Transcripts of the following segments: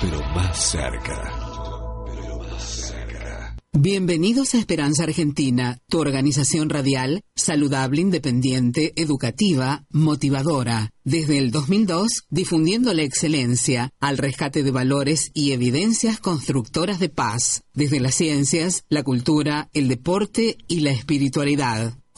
pero más cerca. Bienvenidos a Esperanza Argentina, tu organización radial, saludable, independiente, educativa, motivadora. Desde el 2002, difundiendo la excelencia al rescate de valores y evidencias constructoras de paz, desde las ciencias, la cultura, el deporte y la espiritualidad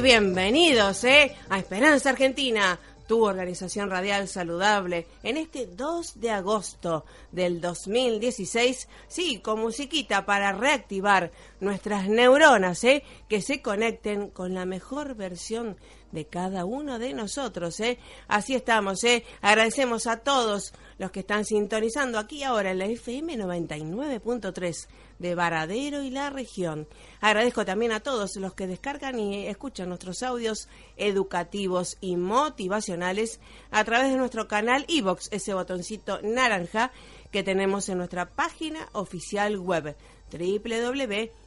Bienvenidos ¿eh? a Esperanza Argentina, tu organización radial saludable, en este 2 de agosto del 2016, sí, con musiquita para reactivar nuestras neuronas, ¿eh? que se conecten con la mejor versión de cada uno de nosotros. ¿eh? Así estamos, ¿eh? agradecemos a todos los que están sintonizando aquí ahora en la FM 99.3 de Varadero y la región. Agradezco también a todos los que descargan y escuchan nuestros audios educativos y motivacionales a través de nuestro canal iBox, ese botoncito naranja que tenemos en nuestra página oficial web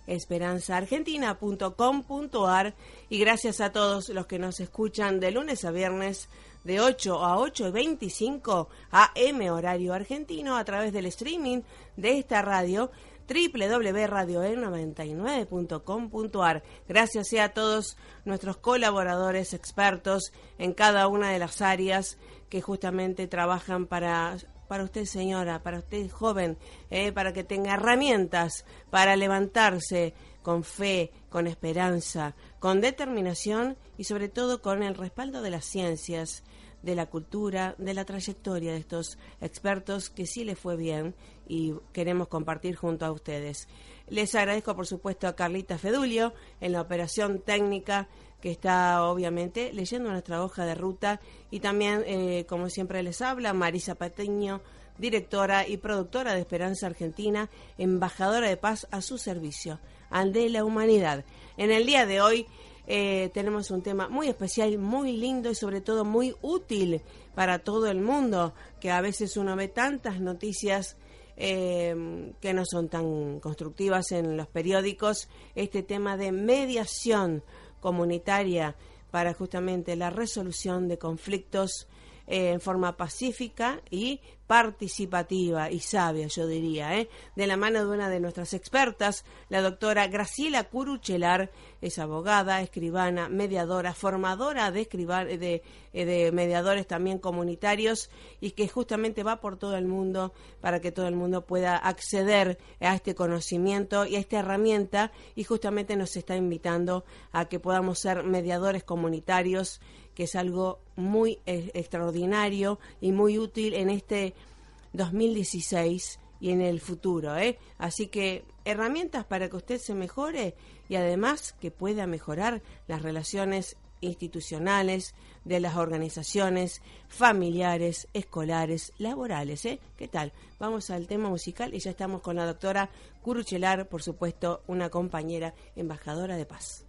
www.esperanzaargentina.com.ar y gracias a todos los que nos escuchan de lunes a viernes de 8 a 8 y 25 AM horario argentino a través del streaming de esta radio www.radioe99.com.ar. Gracias a todos nuestros colaboradores expertos en cada una de las áreas que justamente trabajan para para usted señora, para usted joven, eh, para que tenga herramientas para levantarse con fe, con esperanza, con determinación y sobre todo con el respaldo de las ciencias, de la cultura, de la trayectoria de estos expertos que sí les fue bien y queremos compartir junto a ustedes. Les agradezco, por supuesto, a Carlita Fedulio en la operación técnica que está obviamente leyendo nuestra hoja de ruta y también, eh, como siempre les habla, Marisa Patiño, directora y productora de Esperanza Argentina, embajadora de paz a su servicio, ante la humanidad. En el día de hoy eh, tenemos un tema muy especial, muy lindo y sobre todo muy útil para todo el mundo, que a veces uno ve tantas noticias eh, que no son tan constructivas en los periódicos, este tema de mediación comunitaria para justamente la resolución de conflictos eh, en forma pacífica y participativa y sabia, yo diría, ¿eh? de la mano de una de nuestras expertas, la doctora Graciela Curuchelar, es abogada, escribana, mediadora, formadora de, de, eh, de mediadores también comunitarios y que justamente va por todo el mundo para que todo el mundo pueda acceder a este conocimiento y a esta herramienta y justamente nos está invitando a que podamos ser mediadores comunitarios que es algo muy eh, extraordinario y muy útil en este 2016 y en el futuro. ¿eh? Así que herramientas para que usted se mejore y además que pueda mejorar las relaciones institucionales, de las organizaciones, familiares, escolares, laborales. ¿eh? ¿Qué tal? Vamos al tema musical y ya estamos con la doctora Curuchelar, por supuesto, una compañera embajadora de paz.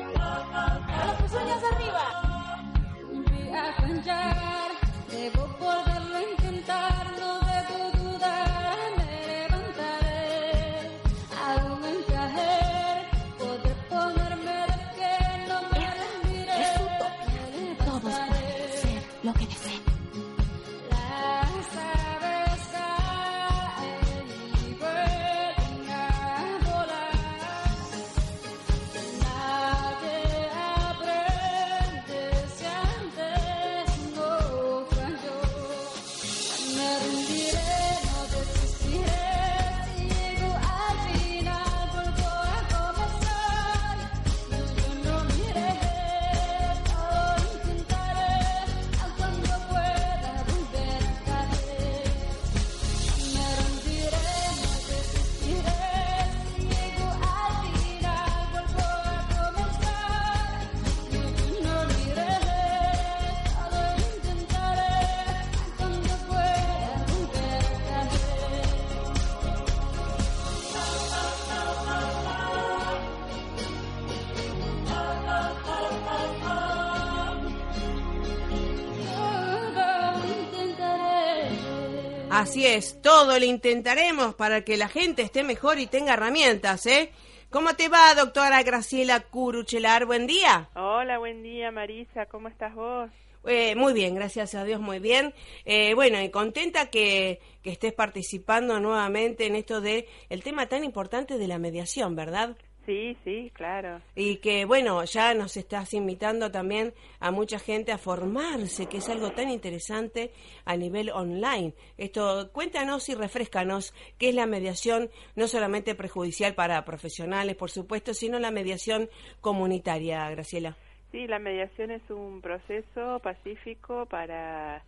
Así es, todo lo intentaremos para que la gente esté mejor y tenga herramientas, ¿eh? ¿Cómo te va, doctora Graciela Curuchelar? Buen día. Hola, buen día, Marisa. ¿Cómo estás vos? Eh, muy bien, gracias a Dios, muy bien. Eh, bueno, y contenta que, que estés participando nuevamente en esto de el tema tan importante de la mediación, ¿verdad? Sí, sí, claro. Y que, bueno, ya nos estás invitando también a mucha gente a formarse, que es algo tan interesante a nivel online. Esto, cuéntanos y refrescanos qué es la mediación, no solamente perjudicial para profesionales, por supuesto, sino la mediación comunitaria, Graciela. Sí, la mediación es un proceso pacífico para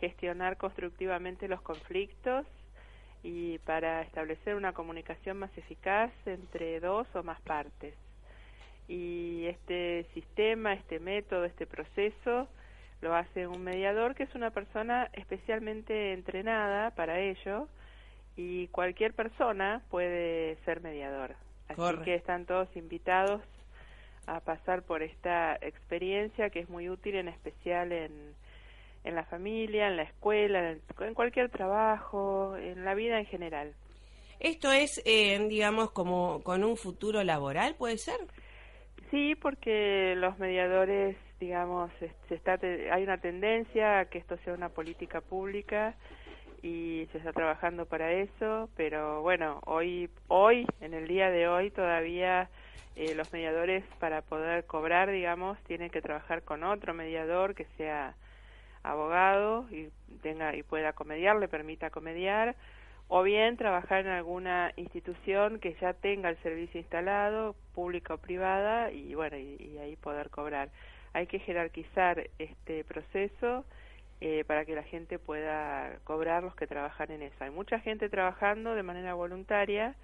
gestionar constructivamente los conflictos y para establecer una comunicación más eficaz entre dos o más partes. Y este sistema, este método, este proceso lo hace un mediador que es una persona especialmente entrenada para ello y cualquier persona puede ser mediador. Así que están todos invitados a pasar por esta experiencia que es muy útil en especial en en la familia, en la escuela, en, cualquier trabajo, en la vida en general. ¿Esto es, eh, digamos, como con un futuro laboral, puede ser? Sí, porque los mediadores, digamos, se está, hay una tendencia a que esto sea una política pública y se está trabajando para eso, pero bueno, hoy, hoy, en el día de hoy, todavía eh, los mediadores para poder cobrar, digamos, tienen que trabajar con otro mediador que sea abogado y tenga y pueda comediar, le permita comediar, o bien trabajar en alguna institución que ya tenga el servicio instalado, pública o privada, y bueno, y, ahí poder cobrar. Hay que jerarquizar este proceso eh, para que la gente pueda cobrar los que trabajan en eso. Hay mucha gente trabajando de manera voluntaria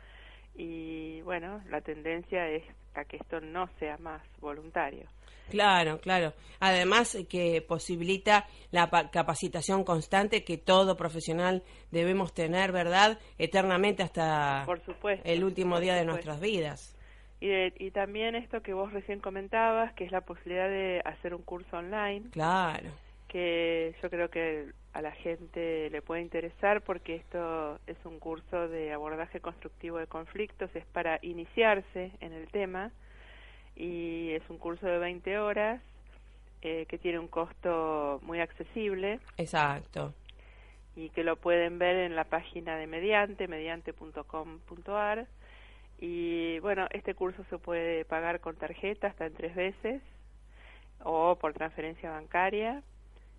y bueno, la tendencia es a que esto no sea más voluntario. Claro, claro. Además que posibilita la capacitación constante que todo profesional debemos tener, ¿verdad? Eternamente hasta el último día de nuestras vidas. Y, y también esto que vos recién comentabas, que es la posibilidad de hacer un curso online. Claro. Que yo creo que a la gente le puede interesar porque esto es un curso de abordaje constructivo de conflictos, es para iniciarse en el tema y es un curso de 20 horas eh, que tiene un costo muy accesible. Exacto. Y que lo pueden ver en la página de Mediante, mediante.com.ar. Y bueno, este curso se puede pagar con tarjeta hasta en tres veces o por transferencia bancaria.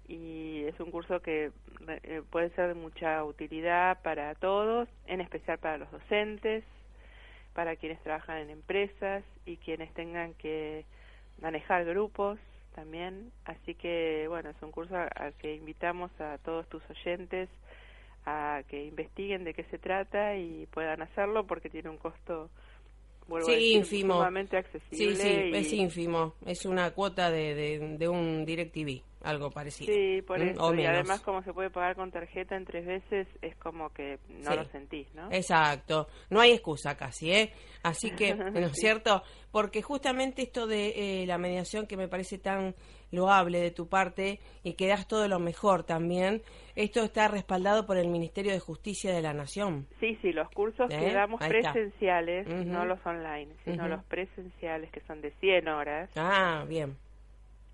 Y es un curso que eh, puede ser de mucha utilidad para todos, en especial para los docentes, para quienes trabajan en empresas y quienes tengan que manejar grupos también. Así que, bueno, es un curso al que invitamos a todos tus oyentes a que investiguen de qué se trata y puedan hacerlo porque tiene un costo vuelvo sí, a decir, ínfimo. sumamente accesible. Sí, sí, y- es ínfimo. Es una cuota de, de, de un DirecTV, algo parecido. Sí, por ¿Mm? eso. O y menos. además, como se puede pagar con tarjeta en tres veces, es como que no Sí. lo sentís, ¿no? Exacto, no hay excusa casi, ¿eh? Así que, ¿no es cierto? Porque justamente esto de eh, la mediación que me parece tan loable de tu parte y que das todo lo mejor también, esto está respaldado por el Ministerio de Justicia de la Nación. Sí, sí, los cursos ¿Eh? que damos Ahí está. presenciales, no los online, sino los presenciales, que son de 100 horas, Ah, bien.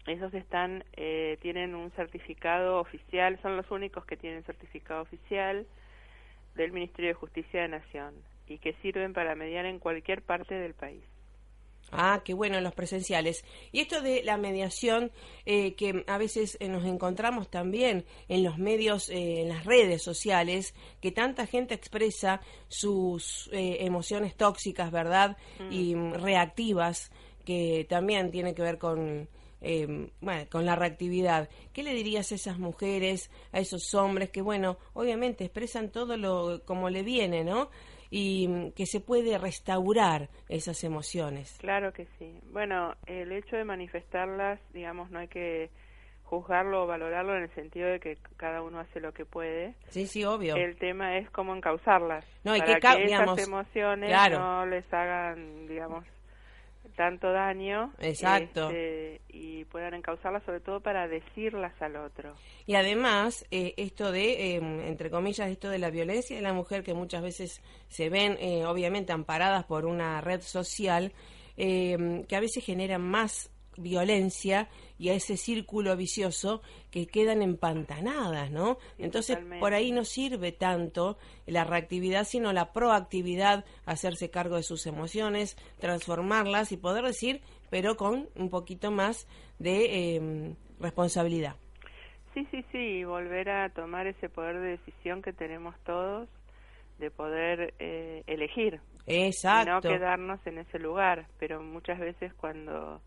Esos están, eh, tienen un certificado oficial, son los únicos que tienen certificado oficial del Ministerio de Justicia de Nación y que sirven para mediar en cualquier parte del país. Ah, qué bueno, los presenciales. Y esto de la mediación, eh, que a veces eh, nos encontramos también en los medios, eh, en las redes sociales, que tanta gente expresa sus eh, emociones tóxicas, ¿verdad? Y mm, reactivas, que también tiene que ver con, eh, bueno, con la reactividad. ¿Qué le dirías a esas mujeres, a esos hombres que, bueno, obviamente expresan todo lo como le viene, ¿no? Y mm, que se puede restaurar esas emociones. Claro que sí. Bueno, el hecho de manifestarlas, digamos, no hay que juzgarlo o valorarlo en el sentido de que cada uno hace lo que puede. Sí, sí, obvio. El tema es cómo encauzarlas No, y para que ca- esas digamos, emociones claro. no les hagan, digamos, tanto daño. Exacto. este, y puedan encauzarlas sobre todo para decirlas al otro. Y además, eh, esto de, eh, entre comillas, esto de la violencia de la mujer, que muchas veces se ven, eh, obviamente, amparadas por una red social, eh, que a veces generan más violencia y a ese círculo vicioso que quedan empantanadas, ¿no? Sí, Entonces, totalmente. por ahí no sirve tanto la reactividad, sino la proactividad, hacerse cargo de sus emociones, transformarlas y poder decir, pero con un poquito más de eh, responsabilidad. Sí, sí, sí, volver a tomar ese poder de decisión que tenemos todos de poder eh, elegir Exacto. y no quedarnos en ese lugar, pero muchas veces cuando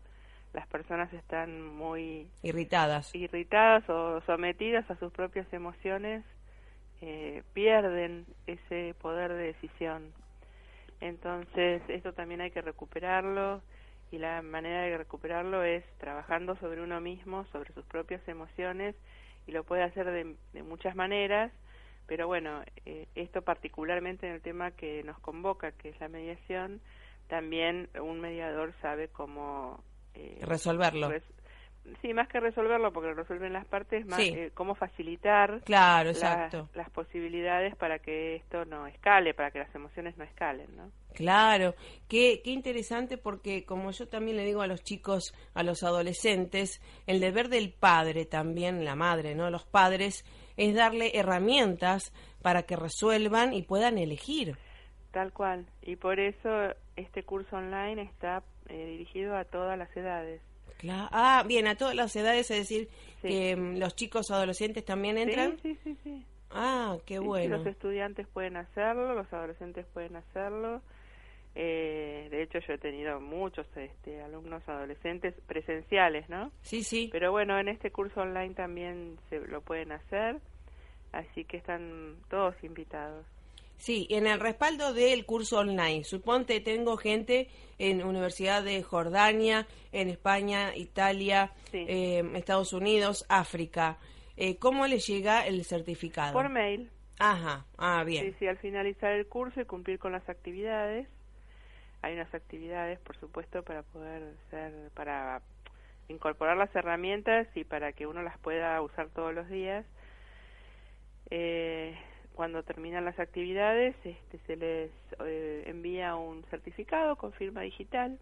las personas están muy Irritadas. irritadas o sometidas a sus propias emociones, eh, pierden ese poder de decisión. Entonces, esto también hay que recuperarlo y la manera de recuperarlo es trabajando sobre uno mismo, sobre sus propias emociones y lo puede hacer de, de muchas maneras, pero bueno, eh, esto particularmente en el tema que nos convoca, que es la mediación, también un mediador sabe cómo eh, Resolverlo. res- sí, más que resolverlo, porque lo resuelven las partes, más Sí. eh, cómo facilitar Claro, la- exacto. las posibilidades para que esto no escale, para que las emociones no escalen, ¿no? Claro, qué, qué interesante porque como yo también le digo a los chicos, a los adolescentes, el deber del padre también, la madre, ¿no? Los padres, es darle herramientas para que resuelvan y puedan elegir. Tal cual. Y por eso este curso online está eh, dirigido a todas las edades. Cla- ah, bien, a todas las edades, es decir, Sí. que mm, los chicos adolescentes también entran. Sí, sí, sí, sí. Ah, qué sí, bueno. los estudiantes pueden hacerlo, los adolescentes pueden hacerlo. Eh, de hecho, yo he tenido muchos este, alumnos adolescentes presenciales, ¿no? Sí, sí. Pero bueno, en este curso online también se lo pueden hacer, así que están todos invitados. Sí, en el respaldo del curso online. Suponte, tengo gente en Universidad de Jordania, en España, Italia, Sí. eh, Estados Unidos, África. Eh, ¿Cómo les llega el certificado? Por mail, Ajá, ah, bien. sí, sí, al finalizar el curso y cumplir con las actividades, hay unas actividades, por supuesto, para poder ser, para incorporar las herramientas y para que uno las pueda usar todos los días. Eh, cuando terminan las actividades, este, se les eh, envía un certificado con firma digital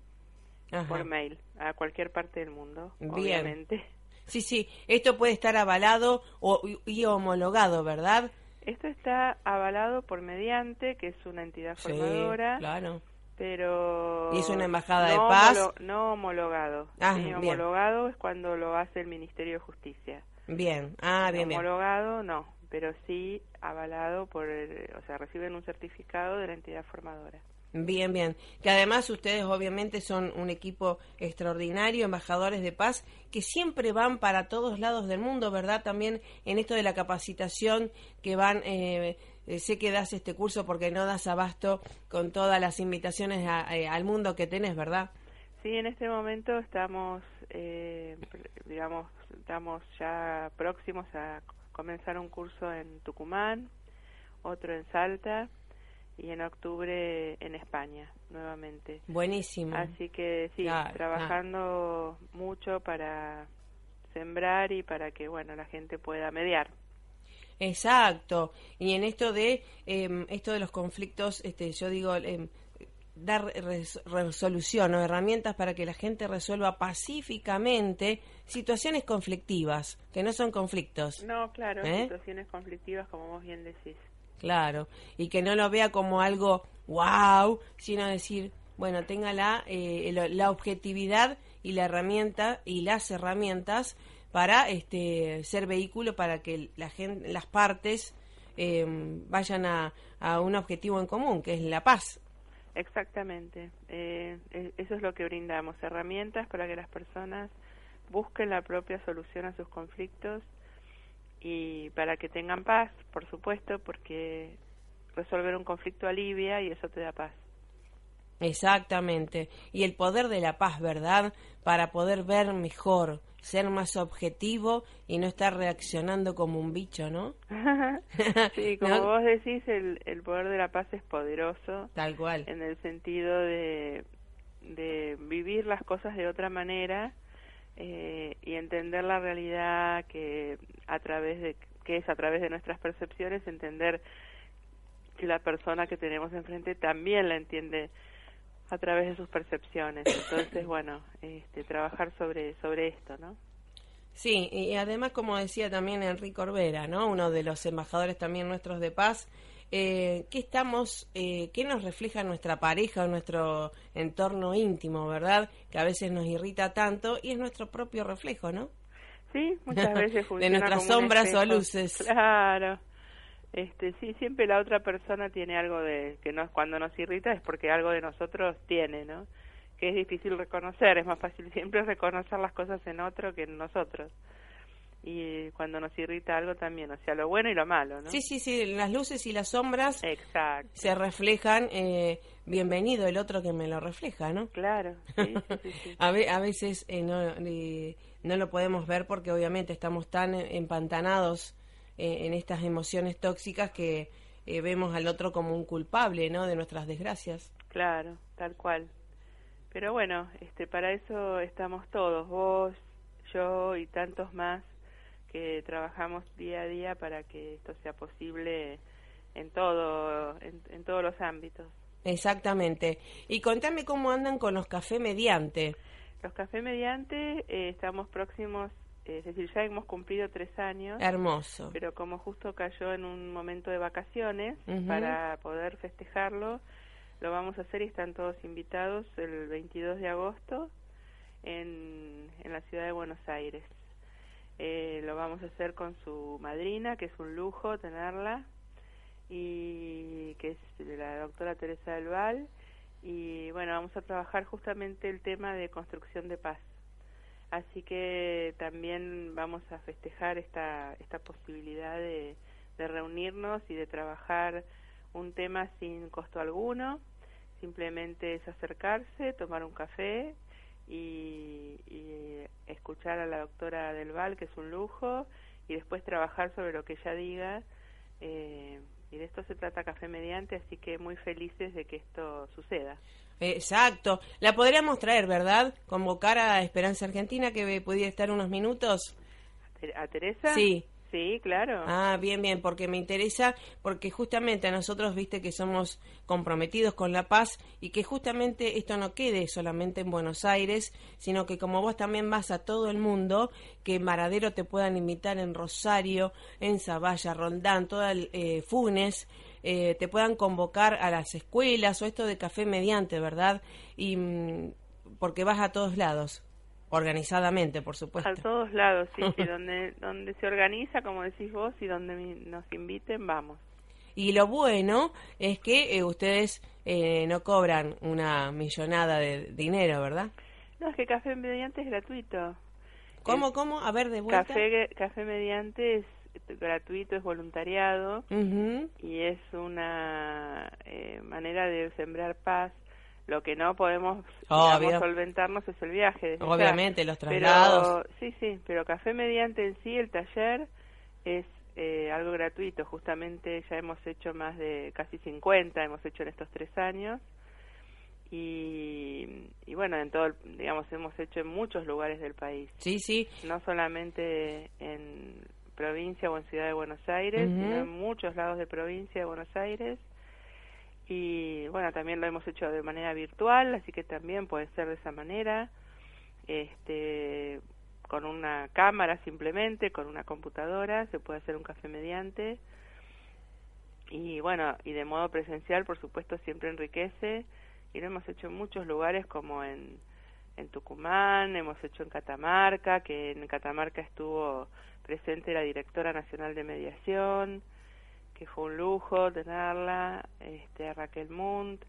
Ajá. por mail a cualquier parte del mundo, Bien. obviamente. Sí, sí, esto puede estar avalado o, y homologado, ¿verdad? Esto está avalado por Mediante, que es una entidad Sí, formadora, claro. pero ¿Y es una embajada de no paz? homolo- no homologado. Ah, Sí, bien. homologado es cuando lo hace el Ministerio de Justicia. Bien, ah, bien, bien. homologado no, pero sí avalado por, el- o sea, reciben un certificado de la entidad formadora. Bien, bien. Que además ustedes obviamente son un equipo extraordinario, embajadores de paz, que siempre van para todos lados del mundo, ¿verdad? También en esto de la capacitación que van, eh, eh, sé que das este curso porque no das abasto con todas las invitaciones eh, al mundo que tenés, ¿verdad? Sí, en este momento estamos, digamos, estamos ya próximos a comenzar un curso en Tucumán, otro en Salta y en octubre en España nuevamente. Buenísimo. Así que sí, trabajando mucho para sembrar y para que bueno la gente pueda mediar. Exacto. Y en esto de em, esto de los conflictos, este, yo digo em, dar resolución o herramientas para que la gente resuelva pacíficamente situaciones conflictivas, que no son conflictos. No, claro, ¿Eh? situaciones conflictivas como vos bien decís. Claro, y que no lo vea como algo wow, sino decir, bueno, tenga la, eh, la objetividad y la herramienta y las herramientas para este ser vehículo para que la gente, las partes eh, vayan a, a, un objetivo en común, que es la paz. Exactamente, eh, eso es lo que brindamos, herramientas para que las personas busquen la propia solución a sus conflictos y para que tengan paz, por supuesto, porque resolver un conflicto alivia y eso te da paz. Exactamente. Y el poder de la paz, ¿verdad? Para poder ver mejor, ser más objetivo y no estar reaccionando como un bicho, ¿no? sí, como vos decís, el, el poder de la paz es poderoso. Tal cual. En el sentido de, de vivir las cosas de otra manera eh, y entender la realidad que a través de que es a través de nuestras percepciones entender que la persona que tenemos enfrente también la entiende a través de sus percepciones entonces bueno este trabajar sobre sobre esto no sí y además como decía también Enrique Orbera no uno de los embajadores también nuestros de paz eh, qué estamos, eh, qué nos refleja nuestra pareja o nuestro entorno íntimo, ¿verdad? Que a veces nos irrita tanto y es nuestro propio reflejo, ¿no? Sí, muchas veces De nuestras sombras o luces. Claro. Este, sí, siempre la otra persona tiene algo de que nos, cuando nos irrita es porque algo de nosotros tiene, ¿no? Que es difícil reconocer, es más fácil siempre reconocer las cosas en otro que en nosotros y cuando nos irrita algo también, o sea, lo bueno y lo malo, ¿no? Sí, sí, sí, las luces y las sombras Exacto. se reflejan, eh, bienvenido el otro que me lo refleja, ¿no? Claro, sí, a, a, veces eh, no, no lo podemos ver porque obviamente estamos tan empantanados eh, en estas emociones tóxicas que eh, vemos al otro como un culpable, ¿no? De nuestras desgracias. Claro, tal cual. Pero bueno, este, para eso estamos todos, vos, yo y tantos más que trabajamos día a día para que esto sea posible en todo en, todos los ámbitos. Exactamente. Y contame cómo andan con los café mediante. Los café mediante eh, estamos próximos, es decir, ya hemos cumplido tres años. Hermoso. Pero como justo cayó en un momento de vacaciones para poder festejarlo, lo vamos a hacer y están todos invitados el 22 de agosto en, en la ciudad de Buenos Aires. Eh, lo vamos a hacer con su madrina, que es un lujo tenerla, y que es la doctora Teresa del Val. Y bueno, vamos a trabajar justamente el tema de construcción de paz. Así que también vamos a festejar esta, esta posibilidad de, de reunirnos y de trabajar un tema sin costo alguno. Simplemente es acercarse, tomar un café y, escuchar a la doctora Del Val, que es un lujo, y después trabajar sobre lo que ella diga. Eh, y de esto se trata Café Mediante, así que muy felices de que esto suceda. Exacto. La podríamos traer, ¿verdad? Convocar a Esperanza Argentina, que pudiera estar unos minutos. ¿A Teresa? Sí. Sí, claro. Ah, bien, bien, porque me interesa, porque justamente a nosotros, viste, que somos comprometidos con la paz y que justamente esto no quede solamente en Buenos Aires, sino que como vos también vas a todo el mundo, que en Maradero te puedan invitar en Rosario, en Zavalla, Roldán, toda el, eh, Funes, eh, te puedan convocar a las escuelas o esto de café mediante, ¿verdad? Y mm, porque vas a todos lados. Organizadamente, por supuesto. A todos lados, sí, sí, donde, donde se organiza, como decís vos, y donde nos inviten, vamos. Y lo bueno es que eh, ustedes eh, no cobran una millonada de dinero, ¿verdad? No, es que Café Mediante es gratuito. ¿Cómo, cómo? A ver, de vuelta. Café, Café Mediante es gratuito, es voluntariado y es una eh, manera de sembrar paz. Lo que no podemos digamos, solventarnos es el viaje. ya. Obviamente, los traslados. Pero, sí, sí, pero Café Mediante en sí, el taller, es eh, algo gratuito. Justamente ya hemos hecho más de casi 50, hemos hecho en estos tres años. Y, y bueno, en todo, digamos, hemos hecho en muchos lugares del país, Sí, sí. no solamente en provincia o en ciudad de Buenos Aires, sino en muchos lados de provincia de Buenos Aires. Y bueno, también lo hemos hecho de manera virtual, así que también puede ser de esa manera, este, con una cámara simplemente, con una computadora, se puede hacer un café mediante. Y bueno, y de modo presencial, por supuesto, siempre enriquece. Y lo hemos hecho en muchos lugares como en, en Tucumán, hemos hecho en Catamarca, que en Catamarca estuvo presente la directora nacional de mediación, que fue un lujo tenerla, este, Raquel Munt.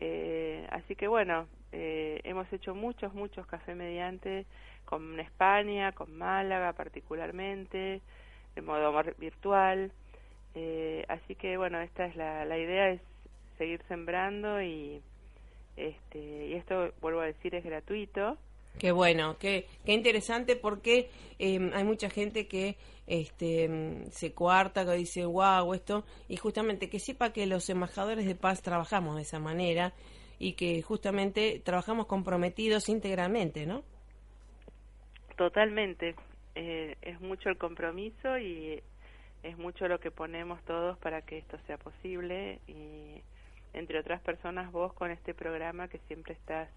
Eh, así que bueno, eh, hemos hecho muchos, muchos café mediante con España, con Málaga particularmente, de modo virtual. Eh, así que bueno, esta es la, la idea, es seguir sembrando y este y esto vuelvo a decir es gratuito. Qué bueno, qué, qué interesante porque eh, hay mucha gente que este, mm, se cuarta, que dice, wow, esto, y justamente que sepa que los embajadores de paz trabajamos de esa manera y que justamente trabajamos comprometidos íntegramente, ¿no? Totalmente. Eh, es mucho el compromiso y es mucho lo que ponemos todos para que esto sea posible y entre otras personas vos con este programa que siempre estás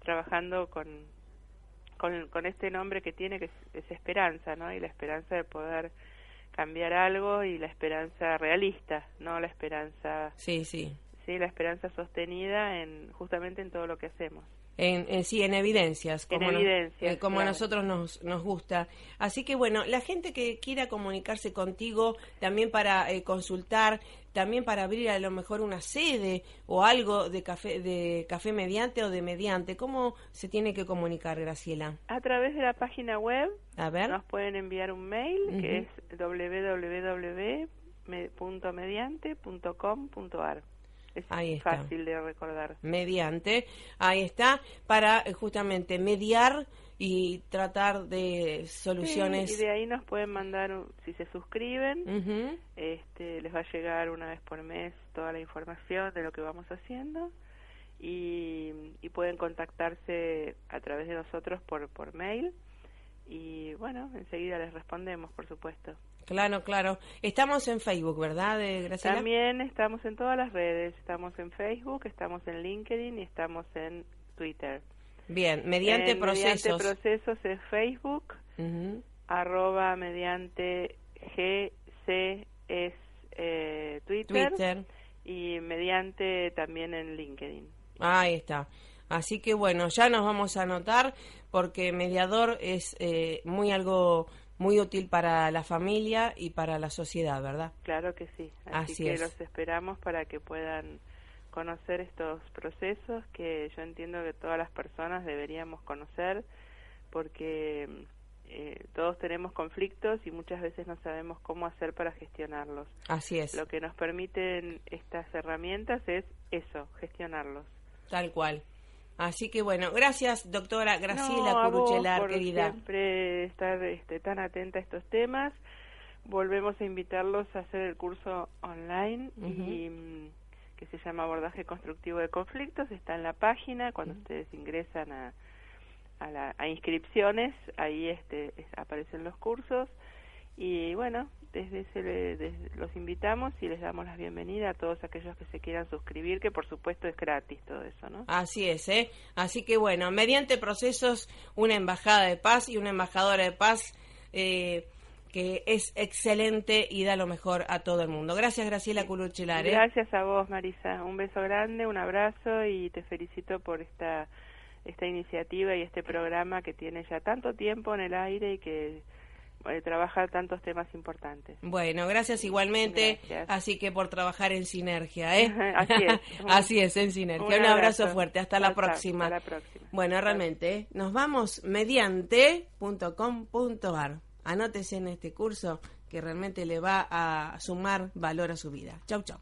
trabajando con con, con este nombre que tiene que es, es esperanza, ¿no? Y la esperanza de poder cambiar algo y la esperanza realista, no la esperanza, Sí, sí. sí, la esperanza sostenida en justamente en todo lo que hacemos. En, en- sí, en evidencias. Como eh, como a nosotros nos, nos gusta. Así que bueno, la gente que quiera comunicarse contigo, también para eh, consultar, también para abrir a lo mejor una sede o algo de café, de café mediante o de mediante, ¿cómo se tiene que comunicar, Graciela? A través de la página web A ver. Nos pueden enviar un mail que Ujú. es www.mediante.com.ar. Es Ahí está. fácil de recordar. mediante, ahí está, para eh, justamente mediar y tratar de soluciones. Sí, y de ahí nos pueden mandar, si se suscriben, este, les va a llegar una vez por mes toda la información de lo que vamos haciendo y, y pueden contactarse a través de nosotros por, por mail y bueno, enseguida les respondemos, por supuesto. Claro, claro. Estamos en Facebook, ¿verdad, eh, Graciela? También estamos en todas las redes, estamos en Facebook, estamos en LinkedIn y estamos en Twitter. Bien, mediante En procesos. Mediante procesos es Facebook, arroba mediante GC es eh, Twitter, Twitter. y mediante también en LinkedIn. Ahí está. Así que bueno, ya nos vamos a anotar porque mediador es eh, muy algo muy útil para la familia y para la sociedad, ¿verdad? Claro que sí. Así, Así que es. los esperamos para que puedan conocer estos procesos que yo entiendo que todas las personas deberíamos conocer porque eh, todos tenemos conflictos y muchas veces no sabemos cómo hacer para gestionarlos. Así es, Lo que nos permiten estas herramientas es eso, gestionarlos. tal cual. Así que bueno, gracias doctora Graciela No, Curuchelar, por querida. siempre estar este, tan atenta a estos temas. Volvemos a invitarlos a hacer el curso online y mm, que se llama Abordaje Constructivo de Conflictos. Está en la página cuando ustedes ingresan a, a, la, a inscripciones, ahí este, es- aparecen los cursos. Y bueno, desde ese le- desde- los invitamos y les damos la bienvenida a todos aquellos que se quieran suscribir, que por supuesto es gratis todo eso, ¿no? Así es, ¿eh? Así que bueno, mediante procesos, una embajada de paz y una embajadora de paz eh, que es excelente y da lo mejor a todo el mundo. Gracias, Graciela Curuchelar. ¿eh? Gracias a vos, Marisa. Un beso grande, un abrazo y te felicito por esta esta iniciativa y este programa que tiene ya tanto tiempo en el aire y que eh, trabajar tantos temas importantes. Bueno, gracias igualmente. Así que por trabajar en sinergia, ¿eh? Así es. Así es, en sinergia. Un, abrazo. fuerte. Hasta la, próxima. hasta la próxima. Bueno, realmente, ¿eh? nos vamos mediante.com.ar. Anótese en este curso que realmente le va a sumar valor a su vida. Chau, chau.